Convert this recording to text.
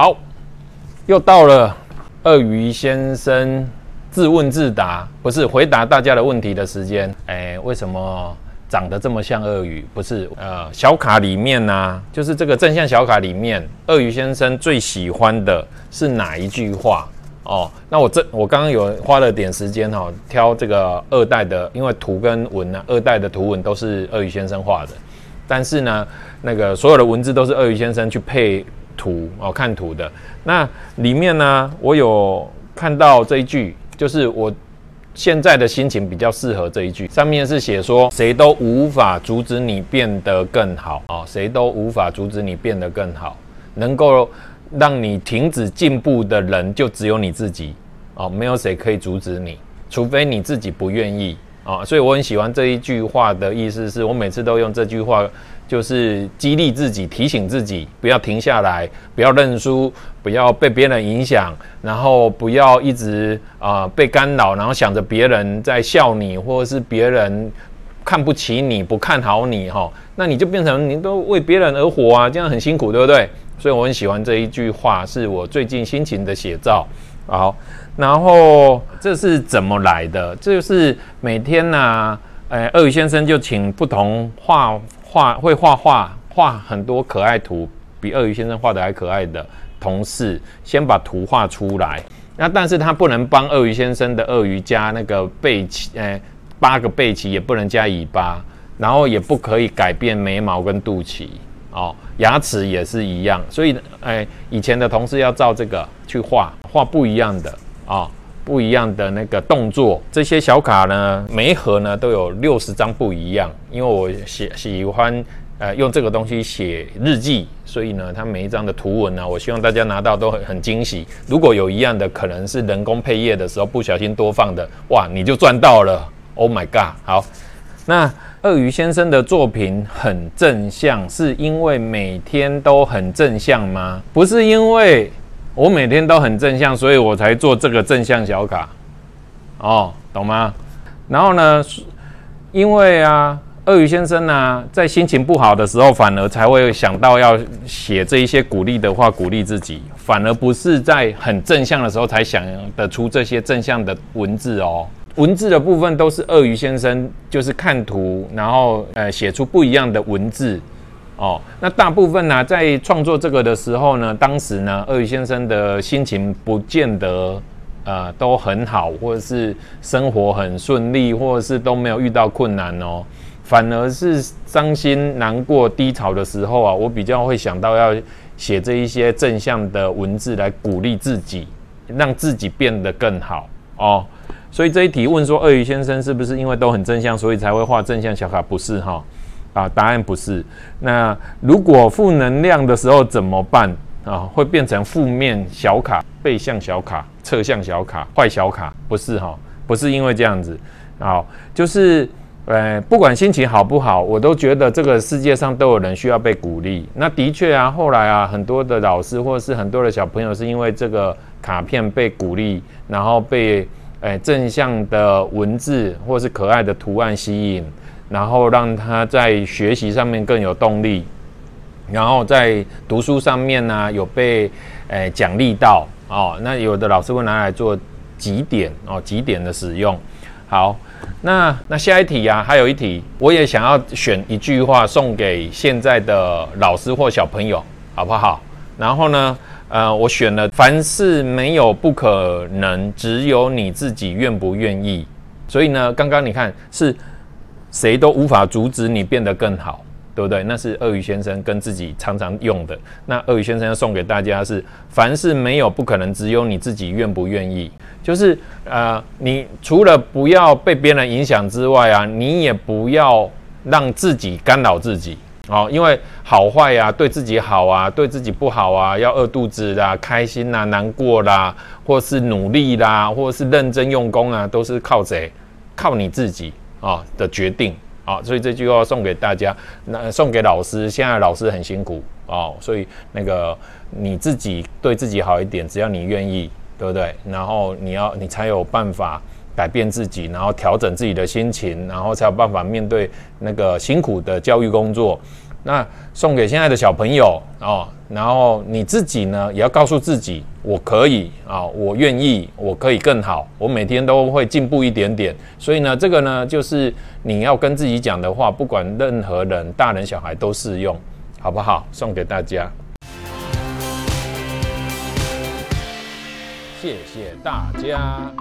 好，又到了鳄鱼先生自问自答，不是回答大家的问题的时间。哎，为什么长得这么像鳄鱼？不是，呃，小卡里面呢，就是这个正向小卡里面，鳄鱼先生最喜欢的是哪一句话？哦，那我这我刚刚有花了点时间哈，挑这个二代的，因为图跟文呢，二代的图文都是鳄鱼先生画的，但是呢，那个所有的文字都是鳄鱼先生去配图哦，看图的。那里面呢，我有看到这一句，就是我现在的心情比较适合这一句，上面是写说，谁都无法阻止你变得更好哦，谁都无法阻止你变得更好，能够。让你停止进步的人就只有你自己哦，没有谁可以阻止你，除非你自己不愿意啊。所以我很喜欢这一句话的意思，是我每次都用这句话，就是激励自己、提醒自己，不要停下来，不要认输，不要被别人影响，然后不要一直啊被干扰，然后想着别人在笑你，或者是别人看不起你、不看好你哈，那你就变成你都为别人而活啊，这样很辛苦，对不对？所以我很喜欢这一句话，是我最近心情的写照。好，然后这是怎么来的？这就是每天呢，呃，鳄鱼先生就请不同画画会画画画很多可爱图，比鳄鱼先生画的还可爱的同事，先把图画出来。那但是他不能帮鳄鱼先生的鳄鱼加那个背鳍，呃，八个背鳍，也不能加尾巴，然后也不可以改变眉毛跟肚脐。哦，牙齿也是一样，所以，哎，以前的同事要照这个去画，画不一样的啊，不一样的那个动作。这些小卡呢，每一盒呢都有六十张不一样，因为我喜喜欢呃用这个东西写日记，所以呢，它每一张的图文呢，我希望大家拿到都很很惊喜。如果有一样的，可能是人工配页的时候不小心多放的，哇，你就赚到了！Oh my god！好，那。鳄鱼先生的作品很正向，是因为每天都很正向吗？不是因为我每天都很正向，所以我才做这个正向小卡。哦，懂吗？然后呢，因为啊，鳄鱼先生呢，在心情不好的时候，反而才会想到要写这一些鼓励的话，鼓励自己，反而不是在很正向的时候才想得出这些正向的文字哦。文字的部分都是鳄鱼先生，就是看图，然后呃写出不一样的文字哦。那大部分呢，在创作这个的时候呢，当时呢，鳄鱼先生的心情不见得呃都很好，或者是生活很顺利，或者是都没有遇到困难哦。反而是伤心、难过、低潮的时候啊，我比较会想到要写这一些正向的文字来鼓励自己，让自己变得更好哦。所以这一题问说，鳄鱼先生是不是因为都很正向，所以才会画正向小卡？不是哈，啊，答案不是。那如果负能量的时候怎么办啊？会变成负面小卡、背向小卡、侧向小卡、坏小卡？不是哈，不是因为这样子啊，就是呃，不管心情好不好，我都觉得这个世界上都有人需要被鼓励。那的确啊，后来啊，很多的老师或是很多的小朋友是因为这个卡片被鼓励，然后被。哎，正向的文字或是可爱的图案吸引，然后让他在学习上面更有动力，然后在读书上面呢有被哎奖励到哦。那有的老师会拿来做几点哦，几点的使用。好，那那下一题呀，还有一题，我也想要选一句话送给现在的老师或小朋友，好不好？然后呢？呃，我选了，凡事没有不可能，只有你自己愿不愿意。所以呢，刚刚你看是谁都无法阻止你变得更好，对不对？那是鳄鱼先生跟自己常常用的。那鳄鱼先生要送给大家是：凡事没有不可能，只有你自己愿不愿意。就是呃，你除了不要被别人影响之外啊，你也不要让自己干扰自己。哦，因为好坏呀，对自己好啊，对自己不好啊，要饿肚子啦，开心啦，难过啦，或是努力啦，或是认真用功啊，都是靠谁？靠你自己啊的决定啊。所以这句话送给大家，那送给老师，现在老师很辛苦哦，所以那个你自己对自己好一点，只要你愿意，对不对？然后你要你才有办法。改变自己，然后调整自己的心情，然后才有办法面对那个辛苦的教育工作。那送给现在的小朋友哦，然后你自己呢，也要告诉自己，我可以啊，我愿意，我可以更好，我每天都会进步一点点。所以呢，这个呢，就是你要跟自己讲的话，不管任何人，大人小孩都适用，好不好？送给大家，谢谢大家。